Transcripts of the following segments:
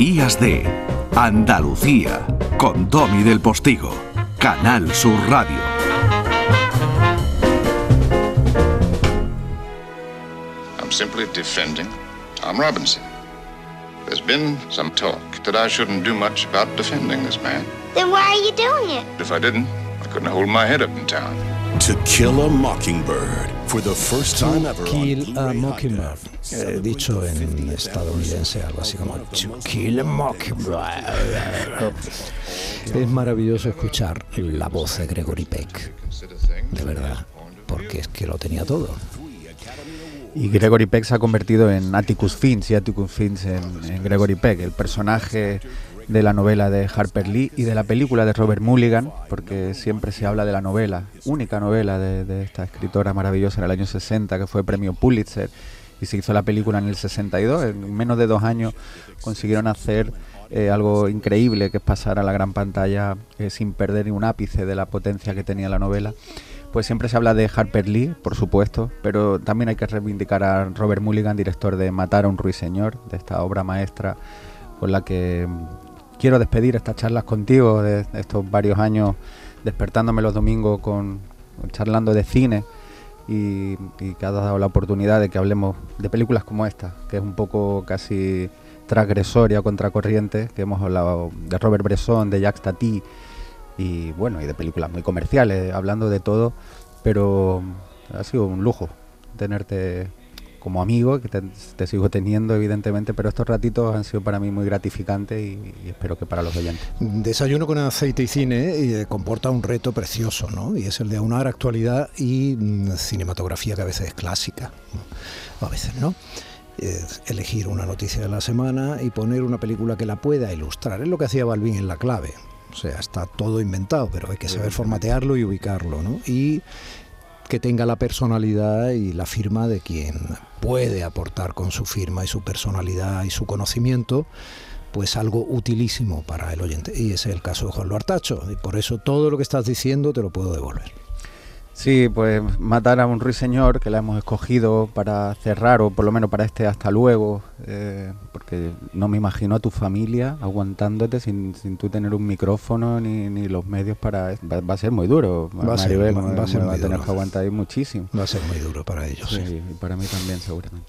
Días de Andalucía con Domi del Postigo, Canal Sur Radio. I'm simply defending Tom Robinson. There's been some talk that I shouldn't do much about defending this man. Then why are you doing it? If I didn't, I couldn't hold my head up in town. To Kill a Mockingbird for the first time ever Kill a Mockingbird, eh, dicho en estadounidense, algo así como To Kill a Mockingbird. Es maravilloso escuchar la voz de Gregory Peck, de verdad, porque es que lo tenía todo. Y Gregory Peck se ha convertido en Atticus Finch y Atticus Finch en, Gregory Peck, el personaje de la novela de Harper Lee y de la película de Robert Mulligan, porque siempre se habla de la novela, única novela de, de esta escritora maravillosa en el año 60 que fue premio Pulitzer y se hizo la película en el 62. En menos de dos años consiguieron hacer eh, algo increíble que es pasar a la gran pantalla eh, sin perder ni un ápice de la potencia que tenía la novela. Pues siempre se habla de Harper Lee, por supuesto, pero también hay que reivindicar a Robert Mulligan, director de Matar a un ruiseñor, de esta obra maestra con la que quiero despedir estas charlas contigo de estos varios años despertándome los domingos con charlando de cine y, y que has dado la oportunidad de que hablemos de películas como esta, que es un poco casi transgresoria, contracorriente, que hemos hablado de Robert Bresson, de Jacques Tati y bueno, y de películas muy comerciales, hablando de todo, pero ha sido un lujo tenerte como amigo, que te, sigo teniendo evidentemente, pero estos ratitos han sido para mí muy gratificantes y, espero que para los oyentes. Desayuno con aceite y cine eh, comporta un reto precioso, ¿no? Y es el de aunar actualidad y mm, cinematografía que a veces es clásica, a veces no. Elegir una noticia de la semana y poner una película que la pueda ilustrar. Es lo que hacía Balvin en La Clave. O sea, está todo inventado, pero hay que saber formatearlo y ubicarlo, ¿no? Y que tenga la personalidad y la firma de quien puede aportar con su firma y su personalidad y su conocimiento pues algo utilísimo para el oyente. Y ese es el caso de Juan Luartacho. Y por eso todo lo que estás diciendo te lo puedo devolver. Sí, pues matar a un ruiseñor que la hemos escogido para cerrar, o por lo menos para este hasta luego, eh, porque no me imagino a tu familia aguantándote sin, sin tú tener un micrófono ni, ni los medios para... Va, va a ser muy duro, Va a ser- Maribel, va- me- va a ser me va a muy tener duro. que aguantar ahí muchísimo. Va a ser muy duro para ellos. Sí, sí. y para mí también seguramente.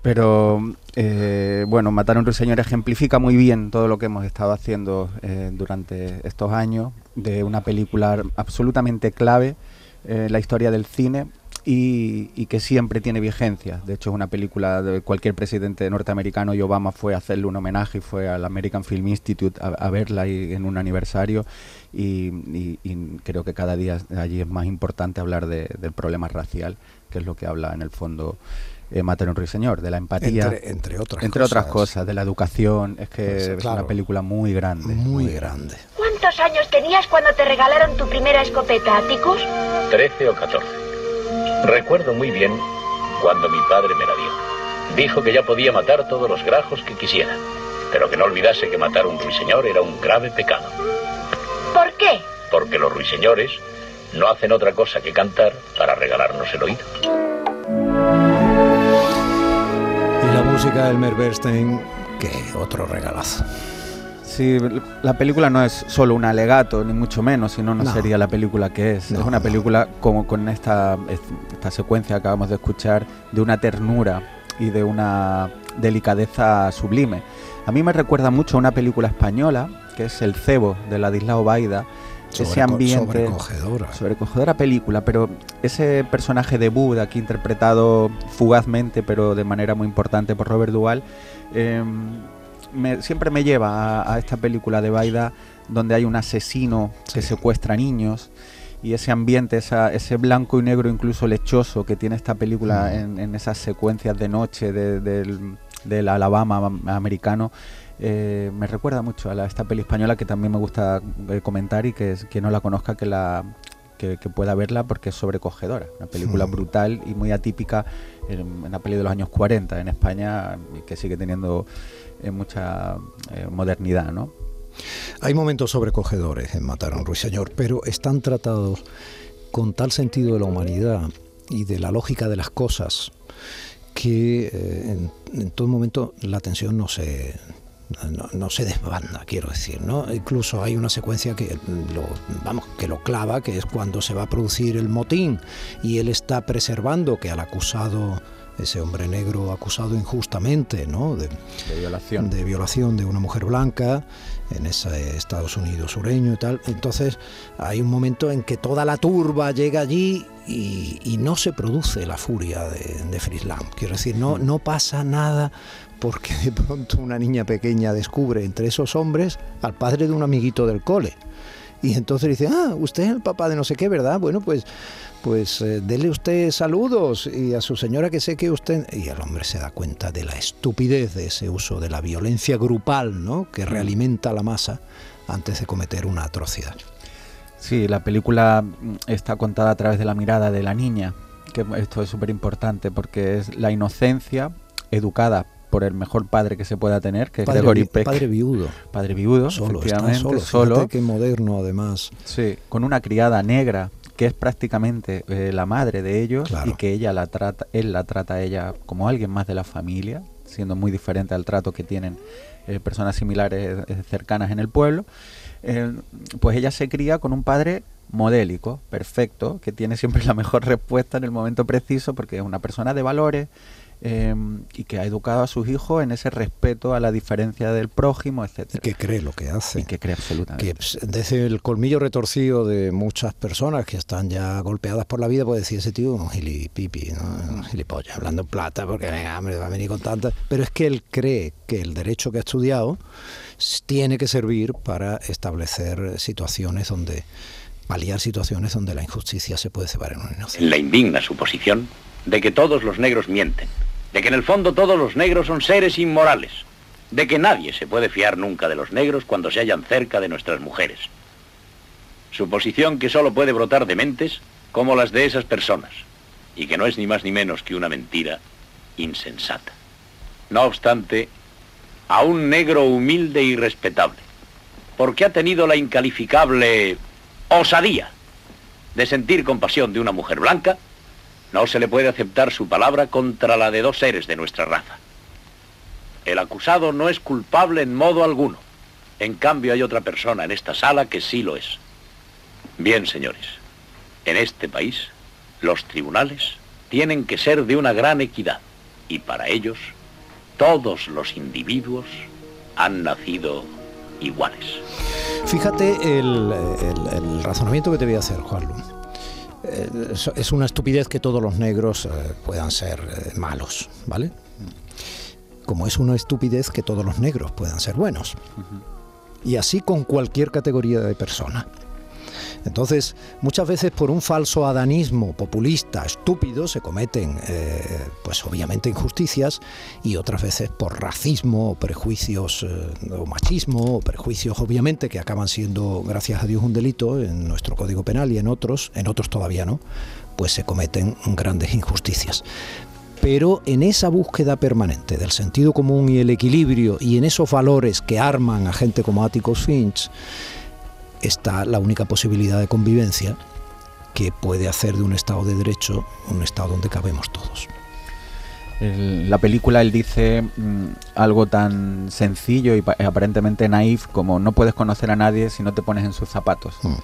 Pero eh, bueno, Matar a un ruiseñor ejemplifica muy bien todo lo que hemos estado haciendo eh, durante estos años de una película absolutamente clave en la historia del cine y, y que siempre tiene vigencia. De hecho, es una película de cualquier presidente norteamericano y Obama fue a hacerle un homenaje y fue al American Film Institute a, a verla y- en un aniversario y, y- y creo que cada día allí es más importante hablar de- del problema racial, que es lo que habla en el fondo eh, ruiseñor, de la empatía. Entre, entre otras entre otras cosas, de la educación, es que Pues, es una película muy grande. Muy grande. ¿Cuántos años tenías cuando te regalaron tu primera escopeta, Atticus? 13 o 14. Recuerdo muy bien cuando mi padre me la dio. Dijo que ya podía matar todos los grajos que quisiera, pero que no olvidase que matar a un ruiseñor era un grave pecado, ¿Por qué? porque los ruiseñores no hacen otra cosa que cantar para regalarnos el oído. Y la música de Elmer Bernstein, que otro regalazo. Sí, la película no es solo un alegato, ni mucho menos, sino no, No. sería la película que es. No, es una película como con esta, esta secuencia que acabamos de escuchar, de una ternura y de una delicadeza sublime. A mí me recuerda mucho a una película española, que es El Cebo, de Ladislao Baida, ese ambiente... Sobrecogedora. sobrecogedora película, pero ese personaje de Bud, aquí interpretado fugazmente, pero de manera muy importante por Robert Duvall, eh, me- siempre me lleva a, a esta película de Baida, donde hay un asesino que Sí. secuestra niños. Y ese ambiente, esa- ese blanco y negro incluso lechoso que tiene esta película Mm. en, en esas secuencias de noche de- del, del Alabama am- americano, eh, me recuerda mucho a la- esta peli española que también me gusta eh, comentar y que quien no la conozca que la que, que pueda verla porque es sobrecogedora. Una película Mm. brutal y muy atípica en una peli de los años 40 en España que sigue teniendo mucha eh, modernidad, ¿no? Hay momentos sobrecogedores en Matar a un ruiseñor, pero están tratados con tal sentido de la humanidad y de la lógica de las cosas que eh, en, en todo momento la tensión no se, no, se desbanda, quiero decir, ¿no? Incluso hay una secuencia que lo, vamos, que lo clava, que es cuando se va a producir el motín y él está preservando que al acusado ese hombre negro acusado injustamente ¿no? de, violación. de violación de una mujer blanca en ese Estados Unidos sureño y tal. Entonces hay un momento en que toda la turba llega allí y, no se produce la furia de, de Frislam. Quiero decir, no, no pasa nada porque de pronto una niña pequeña descubre entre esos hombres al padre de un amiguito del cole. Y entonces dice, ah, usted es el papá de no sé qué, ¿verdad? Bueno, pues pues eh, dele usted saludos y a su señora que sé que usted... Y el hombre se da cuenta de la estupidez de ese uso de la violencia grupal, ¿no? Que mm. realimenta la masa antes de cometer una atrocidad. Sí, la película mm, está contada a través de la mirada de la niña, que esto es súper importante porque es la inocencia educada por el mejor padre que se pueda tener, que es Gregory Peck. Padre viudo. Padre viudo, solo, efectivamente. Solo, solo. que moderno además. Sí, con una criada negra que es prácticamente eh, la madre de ellos y que ella la trata, él la trata a ella como alguien más de la familia, siendo muy diferente al trato que tienen eh, personas similares eh, cercanas en el pueblo. pues ella se cría con un padre modélico, perfecto, que tiene siempre la mejor respuesta en el momento preciso porque es una persona de valores, Em, y que ha educado a sus hijos en ese respeto a la diferencia del prójimo, etcétera. Que cree lo que hace. Y que cree absolutamente. Que pues, desde el colmillo retorcido de muchas personas que están ya golpeadas por la vida, puede decir ese tío un gilipipi, ¿no? un gilipollas, hablando en plata, porque venga, hombre, va a venir con tantas. Pero es que él cree que el derecho que ha estudiado tiene que servir para establecer situaciones donde paliar situaciones donde la injusticia se puede cebar en un inocente. La indigna suposición de que todos los negros mienten de que en el fondo todos los negros son seres inmorales, de que nadie se puede fiar nunca de los negros cuando se hallan cerca de nuestras mujeres. Suposición que solo puede brotar de mentes como las de esas personas, y que no es ni más ni menos que una mentira insensata. No obstante, a un negro humilde y respetable, porque ha tenido la incalificable osadía de sentir compasión de una mujer blanca, no se le puede aceptar su palabra contra la de dos seres de nuestra raza. El acusado no es culpable en modo alguno. En cambio hay otra persona en esta sala que sí lo es. Bien, señores, en este país los tribunales tienen que ser de una gran equidad y para ellos todos los individuos han nacido iguales. Fíjate el, razonamiento que te voy a hacer, Juan eh, es una estupidez que todos los negros eh, puedan ser eh, malos, ¿vale? Como es una estupidez que todos los negros puedan ser buenos. Y así con cualquier categoría de persona. Entonces, muchas veces por un falso adanismo populista, estúpido, se cometen, eh, pues obviamente injusticias, y otras veces por racismo o prejuicios eh, o machismo o prejuicios, obviamente, que acaban siendo, gracias a Dios, un delito en nuestro Código Penal y en otros, en otros todavía no, pues se cometen grandes injusticias. Pero en esa búsqueda permanente del sentido común y el equilibrio y en esos valores que arman a gente como Atticus Finch, está la única posibilidad de convivencia que puede hacer de un Estado de Derecho un Estado donde cabemos todos. la película él dice mm, algo tan sencillo y aparentemente naif como no puedes conocer a nadie si no te pones en sus zapatos. Mm.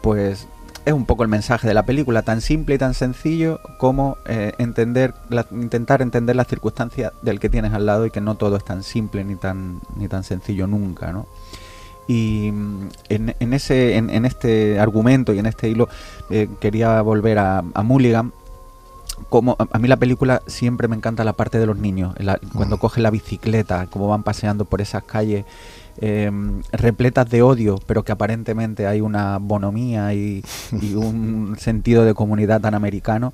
Pues es un poco el mensaje de la película, tan simple y tan sencillo como eh, entender, intentar entender las circunstancias del que tienes al lado y que no todo es tan simple ni tan, ni tan sencillo nunca, ¿no? Y mm, en, ese, en, este argumento y en este hilo eh, quería volver a, Mulligan. Como a, mí la película siempre me encanta la parte de los niños, cuando mm. coge la bicicleta, cómo van paseando por esas calles em, repletas de odio, pero que aparentemente hay una bonomía y, un sentido de comunidad tan americano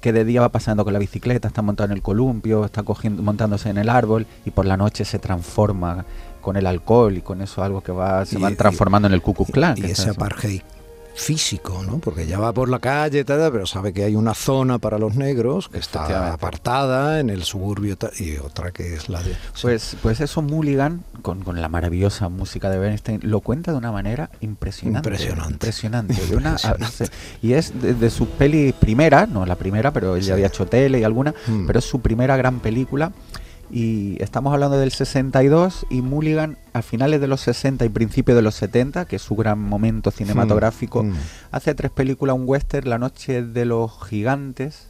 que de día va pasando con la bicicleta, está montado en el columpio, está cogiendo, montándose en el árbol y por la noche se transforma con el alcohol y con eso algo que va se va transformando en el Ku Klux Y, ese apartheid físico, ¿no? Porque ya va por la calle, tal, pero sabe que hay una zona para los negros que está apartada en el suburbio y otra que es la de... Pues, pues eso Mulligan, con, con, la maravillosa música de Bernstein, lo cuenta de una manera impresionante. Impresionante. Impresionante. y es de, sus pelis primera, no la primera, pero él ya había hecho tele y alguna, mm. pero es su primera gran película Y estamos hablando del 62 y Mulligan a finales de los 60 y principios de los 70, que es su gran momento cinematográfico, Mm, hace tres películas, un western, La noche de los gigantes,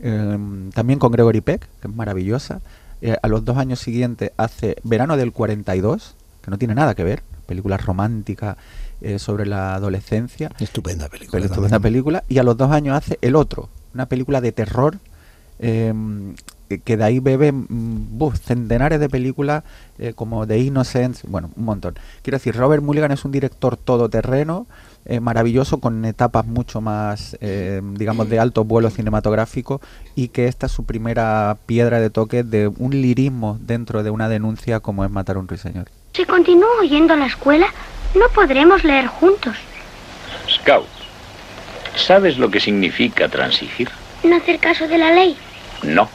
eh, también con Gregory Peck, que es maravillosa. Eh, a los dos años siguientes hace Verano del 42, que no tiene nada que ver, película romántica eh, sobre la adolescencia. Estupenda película. Pero estupenda película. Y a los dos años hace El Otro, una película de terror eh, que de ahí bebe mm, buf, centenares de películas eh, como The Innocents, bueno, un montón. Quiero decir, Robert Mulligan es un director todoterreno, eh, maravilloso, con etapas mucho más, eh, digamos, de alto vuelo cinematográfico y que esta es su primera piedra de toque de un lirismo dentro de una denuncia como es Matar a un ruiseñor. Si continúo yendo a la escuela, no podremos leer juntos. Scout, ¿sabes lo que significa transigir? No hacer caso de la ley. No.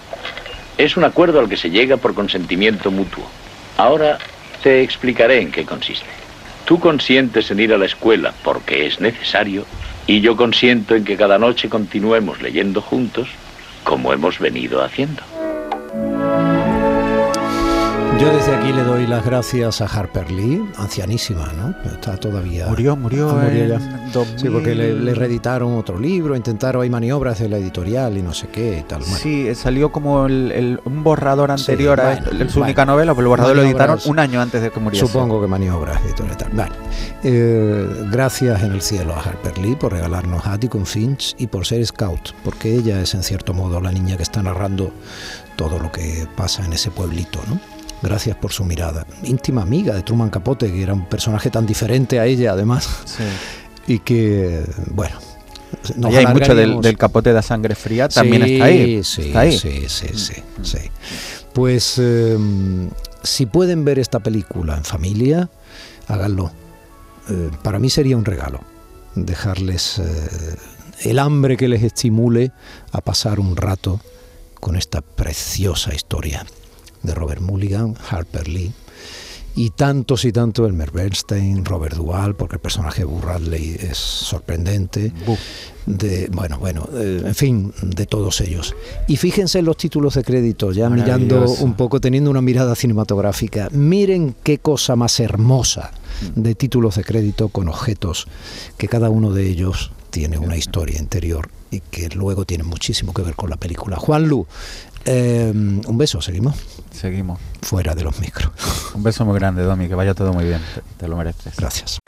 Es un acuerdo al que se llega por consentimiento mutuo. Ahora te explicaré en qué consiste. Tú consientes en ir a la escuela porque es necesario y yo consiento en que cada noche continuemos leyendo juntos como hemos venido haciendo. Yo desde aquí le doy las gracias a Harper Lee, ancianísima, ¿no? Está todavía. Murió, murió, Ah, murió en ya. 2000. Sí, porque le, le reeditaron otro libro, intentaron, hay maniobras de la editorial y no sé qué y tal. Bueno, Sí, eh, salió como el, el- un borrador anterior a bueno, esto, es su bueno. única novela, pero el borrador lo editaron un año antes de que muriese. Supongo que maniobras editorial tal. Vale. Eh, gracias en el cielo a Harper Lee por regalarnos Atticus Finch y por ser scout, porque ella es en cierto modo la niña que está narrando todo lo que pasa en ese pueblito, ¿no? Gracias por su mirada. Íntima amiga de Truman Capote, que era un personaje tan diferente a ella, además, Sí. y que, bueno. nos Ahí hay mucho del, capote de sangre fría, también Sí, está ahí. Sí, está ahí. sí, sí, sí, sí. Pues eh, si pueden ver esta película en familia, háganlo. Eh, para mí sería un regalo dejarles eh, el hambre que les estimule a pasar un rato con esta preciosa historia de Robert Mulligan, Harper Lee y tantos y tantos Elmer Bernstein, Robert Duvall, porque el personaje de Boo Radley es sorprendente, de bueno, bueno, eh, en fin, de todos ellos. Y fíjense en los títulos de crédito, ya mirando un poco, teniendo una mirada cinematográfica. Miren qué cosa más hermosa de títulos de crédito con objetos que cada uno de ellos tiene una historia interior y que luego tiene muchísimo que ver con la película. Juan Lu, eh, un beso, seguimos Seguimos. fuera de los micros. Un beso muy grande, Domi, que vaya todo muy bien. Te, te lo mereces. Gracias.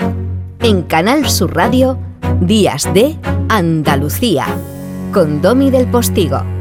En Canal Sur Radio, Días de Andalucía, con Domi del Postigo.